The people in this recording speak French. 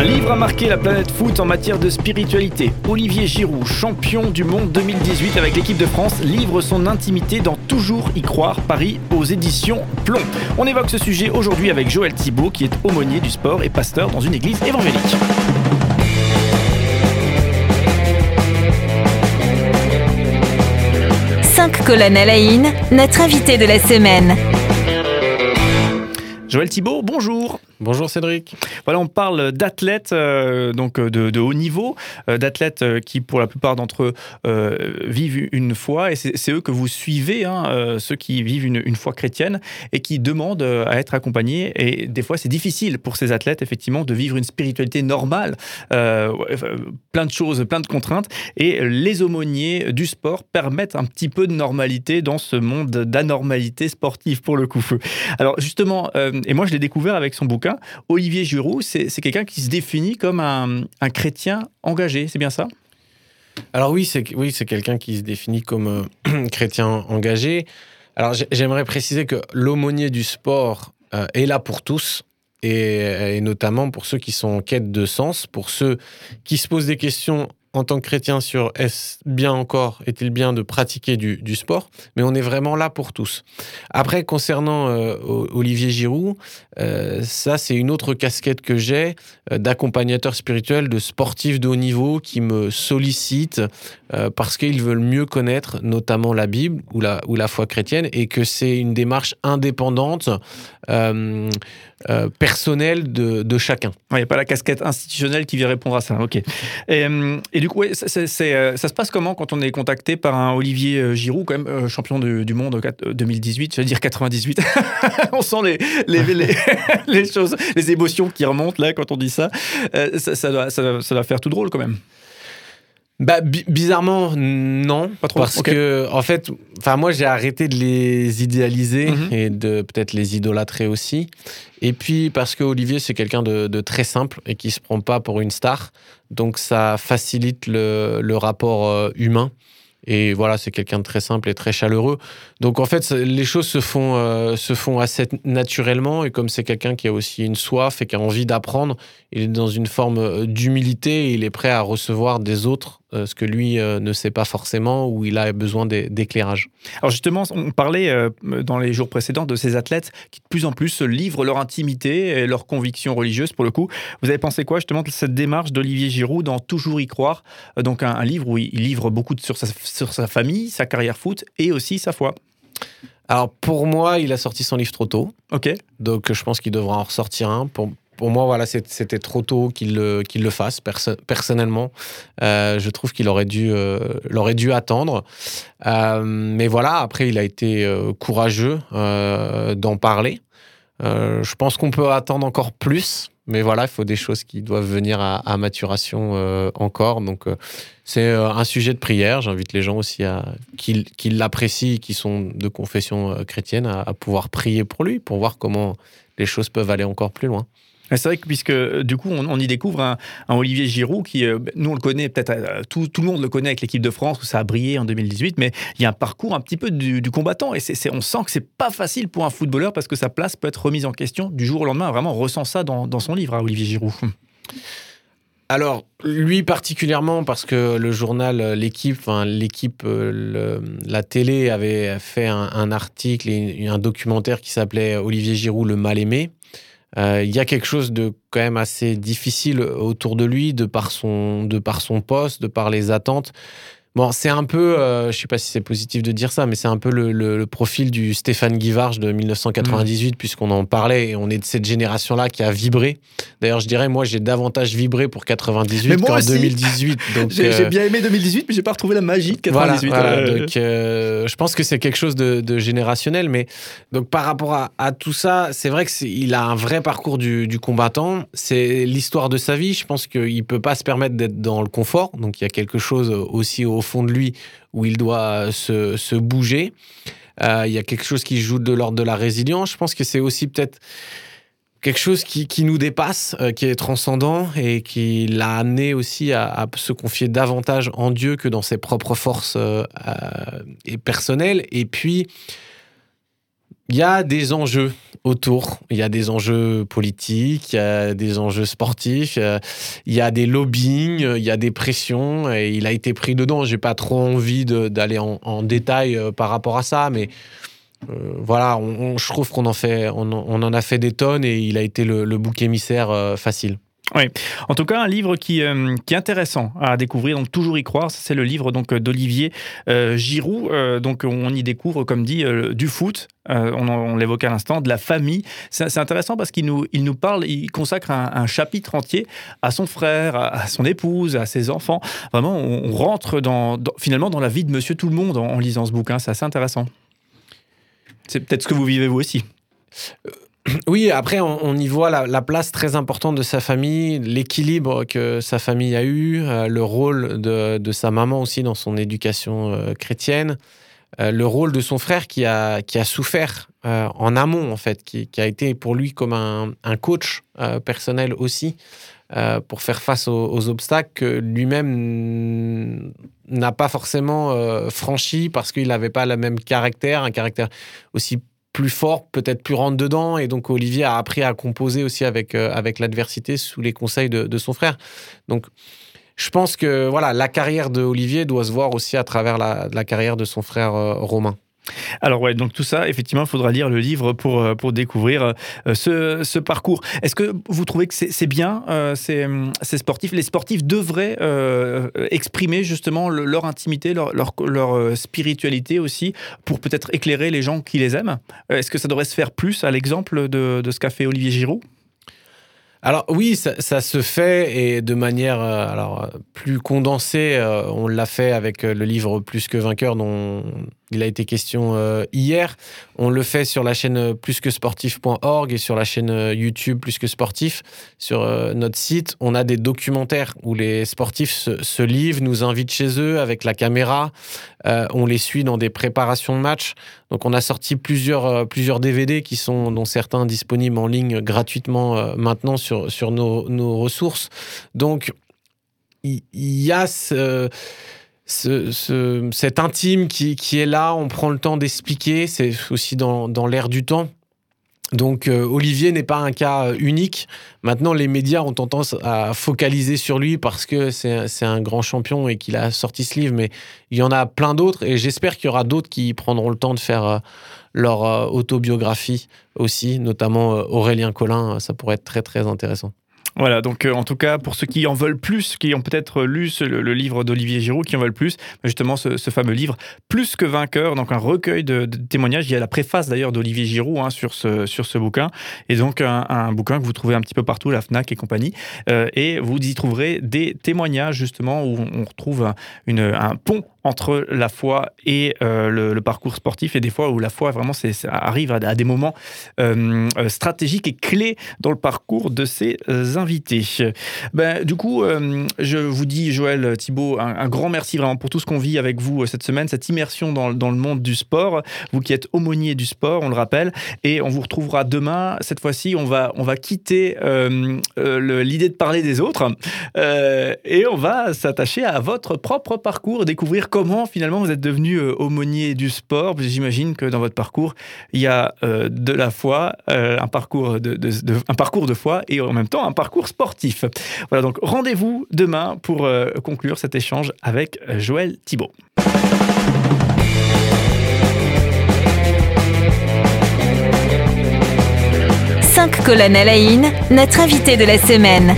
Un livre a marqué la planète foot en matière de spiritualité. Olivier Giroud, champion du monde 2018 avec l'équipe de France, livre son intimité dans Toujours y croire Paris aux éditions Plomb. On évoque ce sujet aujourd'hui avec Joël Thibault qui est aumônier du sport et pasteur dans une église évangélique. Cinq colonnes à la in, notre invité de la semaine. Joël Thibault, bonjour. Bonjour Cédric. Voilà, on parle d'athlètes euh, donc euh, de, haut niveau, euh, d'athlètes qui pour la plupart d'entre eux vivent une foi et c'est eux que vous suivez, hein, ceux qui vivent une, une, foi chrétienne et qui demandent à être accompagnés. Et des fois, c'est difficile pour ces athlètes effectivement de vivre une spiritualité normale, plein de choses, plein de contraintes. Et les aumôniers du sport permettent un petit peu de normalité dans ce monde d'anormalité sportive pour le coup. Alors justement, et moi je l'ai découvert avec son bouquin. Olivier Giroud, c'est quelqu'un qui se définit comme un, chrétien engagé, c'est bien ça? Alors oui, c'est oui, quelqu'un qui se définit comme euh, chrétien engagé. Alors j'aimerais préciser que l'aumônier du sport euh, est là pour tous. Et, et, notamment pour ceux qui sont en quête de sens, pour ceux qui se posent des questions en tant que chrétien sur est-ce bien encore, est-il bien de pratiquer du, sport, mais on est vraiment là pour tous. Après, concernant euh, Olivier Giroud, euh, ça c'est une autre casquette que j'ai euh, d'accompagnateur spirituel, de sportif de haut niveau qui me sollicitent parce qu'ils veulent mieux connaître notamment la Bible ou la, ou la foi chrétienne et que c'est une démarche indépendante euh, personnel de, de chacun. Il n'y a pas la casquette institutionnelle qui vient répondre à ça. Ok. Et, et du coup, ouais, euh, ça se passe comment quand on est contacté par un Olivier Giroud, quand même champion du monde 2018, je vais dire 98. on sent les, les, les, les, choses, les émotions qui remontent là quand on dit ça. ça, ça, doit, ça, ça doit faire tout drôle quand même. Bah, bizarrement, non. Pas trop. Parce que, en fait, enfin, moi, j'ai arrêté de les idéaliser mhm. et de peut-être les idolâtrer aussi. Et puis, parce que Olivier, c'est quelqu'un de, très simple et qui se prend pas pour une star. Donc, ça facilite le, le rapport euh, humain. Et voilà, c'est quelqu'un de très simple et très chaleureux. Donc en fait, les choses se font, euh, se font assez naturellement. Et comme c'est quelqu'un qui a aussi une soif et qui a envie d'apprendre, il est dans une forme euh, d'humilité et il est prêt à recevoir des autres ce que lui ne sait pas forcément ou il a besoin d'éclairage. Alors justement, on parlait dans les jours précédents de ces athlètes qui de plus en plus livrent leur intimité et leurs convictions religieuses pour le coup. Vous avez pensé quoi justement de cette démarche d'Olivier Giroud dans Toujours y croire Donc un, un livre où il livre beaucoup de, sur sa sur sa famille, sa carrière foot et aussi sa foi? Alors pour moi, il a sorti son livre trop tôt. Ok. Donc je pense qu'il devra en ressortir un. Pour, pour moi, voilà, c'était trop tôt qu'il le, fasse. personnellement, euh, je trouve qu'il aurait dû, euh, attendre. Euh, mais voilà, après, il a été courageux d'en parler. je pense qu'on peut attendre encore plus. Mais voilà, il faut des choses qui doivent venir à, maturation encore. Donc, c'est un sujet de prière. J'invite les gens aussi qui, l'apprécient, qui sont de confession chrétienne, à, pouvoir prier pour lui, pour voir comment les choses peuvent aller encore plus loin. C'est vrai que puisque du coup on, y découvre un, Olivier Giroud qui, euh, nous on le connaît peut-être, euh, tout, le monde le connaît avec l'équipe de France où ça a brillé en 2018, mais il y a un parcours un petit peu du, combattant et on sent que c'est pas facile pour un footballeur parce que sa place peut être remise en question du jour au lendemain. Vraiment, on ressent ça dans, son livre, à Olivier Giroud. Alors, lui particulièrement, parce que le journal, euh, l'équipe, l'équipe, la télé avait fait un, article un documentaire qui s'appelait Olivier Giroud, le mal aimé. Euh, il y a quelque chose de quand même assez difficile autour de lui, de par son, de poste, de par les attentes. Bon, c'est un peu, euh, je sais pas si c'est positif de dire ça, mais c'est un peu le, profil du Stéphane Guivarch de 1998, mm. puisqu'on en parlait et on est de cette génération-là qui a vibré. D'ailleurs, je dirais, moi, j'ai davantage vibré pour 98 qu'en 2018. j'ai euh, bien aimé 2018, mais j'ai pas retrouvé la magie de 98. Voilà, donc, euh, je pense que c'est quelque chose de, générationnel, mais donc par rapport à, tout ça, c'est vrai qu'il a un vrai parcours du, du combattant. C'est l'histoire de sa vie. Je pense qu'il peut pas se permettre d'être dans le confort. Donc, il y a quelque chose aussi au au fond de lui où il doit se, bouger. Euh, il y a quelque chose qui joue de l'ordre de la résilience. Je pense que c'est aussi peut-être quelque chose qui, nous dépasse, euh, qui est transcendant et qui l'a amené aussi à, se confier davantage en Dieu que dans ses propres forces euh, et personnelles. Et puis, il y a des enjeux autour. Il y a des enjeux politiques, il y a des enjeux sportifs, il y a des lobbying, il y a des pressions. Et il a été pris dedans. J'ai pas trop envie d'aller en, détail euh, par rapport à ça, mais euh, voilà, je trouve qu'on en a fait des tonnes et il a été le, bouc émissaire euh, facile. Oui, en tout cas un livre qui, euh, qui est intéressant à découvrir, donc toujours y croire. C'est le livre donc d'Olivier euh, Giroud. Euh, donc on y découvre, comme dit, du foot. on, on l'évoquait à l'instant, de la famille. C'est intéressant parce qu'il nous, il nous parle, il consacre un, chapitre entier à son frère, à, son épouse, à ses enfants. Vraiment, on, rentre dans, finalement dans la vie de Monsieur Tout le Monde en, en lisant ce bouquin. C'est assez intéressant. C'est peut-être ce que vous vivez vous aussi. Oui, après, on, y voit la, place très importante de sa famille, l'équilibre que sa famille a eu, euh, le rôle de, sa maman aussi dans son éducation euh, chrétienne, euh, le rôle de son frère qui a, souffert en amont, en fait, qui, a été pour lui comme un, coach personnel aussi, pour faire face aux, aux obstacles que lui-même n'a pas forcément franchi parce qu'il n'avait pas le même caractère, un caractère aussi plus fort, peut-être plus rentre dedans. Et donc Olivier a appris à composer aussi avec, euh, avec l'adversité sous les conseils de, son frère. Donc je pense que voilà, la carrière de Olivier doit se voir aussi à travers la, carrière de son frère euh, Romain. Alors ouais, donc tout ça, effectivement, il faudra lire le livre pour, euh, pour découvrir euh, ce, parcours. Est-ce que vous trouvez que c'est bien, euh, ces, sportifs? Les sportifs devraient exprimer justement leur intimité, leur, leur, spiritualité aussi, pour peut-être éclairer les gens qui les aiment? Est-ce que ça devrait se faire plus à l'exemple de, de ce qu'a fait Olivier Giroud? Alors oui, ça, se fait et de manière alors plus condensée. on l'a fait avec le livre Plus que vainqueur dont il a été question euh, hier. On le fait sur la chaîne euh, plusquesportif.org et sur la chaîne euh, YouTube Plus que Sportif. Sur notre site, on a des documentaires où les sportifs se, livrent, nous invitent chez eux avec la caméra. on les suit dans des préparations de matchs. Donc on a sorti plusieurs, plusieurs DVD qui sont, dont certains disponibles en ligne gratuitement maintenant sur, sur nos, nos ressources. Donc il y, a ce ce, cet intime qui, est là, on prend le temps d'expliquer, c'est aussi dans, l'air du temps. Donc euh, Olivier n'est pas un cas euh, unique. Maintenant, les médias ont tendance à focaliser sur lui parce que c'est un grand champion et qu'il a sorti ce livre, mais il y en a plein d'autres et j'espère qu'il y aura d'autres qui prendront le temps de faire euh, leur autobiographie aussi, notamment Aurélien Collin, ça pourrait être très très intéressant. Voilà, donc euh, en tout cas, pour ceux qui en veulent plus, qui ont peut-être lu le, livre d'Olivier Giraud, qui en veulent plus, justement ce, fameux livre, Plus que vainqueur, donc un recueil de, témoignages. Il y a la préface d'ailleurs d'Olivier Giraud hein, sur, ce, sur ce bouquin, et donc un, bouquin que vous trouvez un petit peu partout, la FNAC et compagnie, euh, et vous y trouverez des témoignages justement où on retrouve un pont entre la foi et euh, le, parcours sportif et des fois où la foi vraiment arrive à, des moments euh, euh, stratégiques et clés dans le parcours de ses invités. Ben, du coup, je vous dis Joël Thibault un, grand merci vraiment pour tout ce qu'on vit avec vous cette semaine, cette immersion dans, dans, le monde du sport, vous qui êtes aumônier du sport, on le rappelle, et on vous retrouvera demain. Cette fois-ci, on va, on va quitter l'idée de parler des autres et on va s'attacher à votre propre parcours, découvrir comment finalement vous êtes devenu euh, aumônier du sport. J'imagine que dans votre parcours, il y a euh, de la foi, euh, un, parcours de, un parcours de foi et en même temps un parcours Voilà, donc rendez-vous demain pour conclure cet échange avec Joël Thibault. Cinq colonnes à la notre invité de la semaine.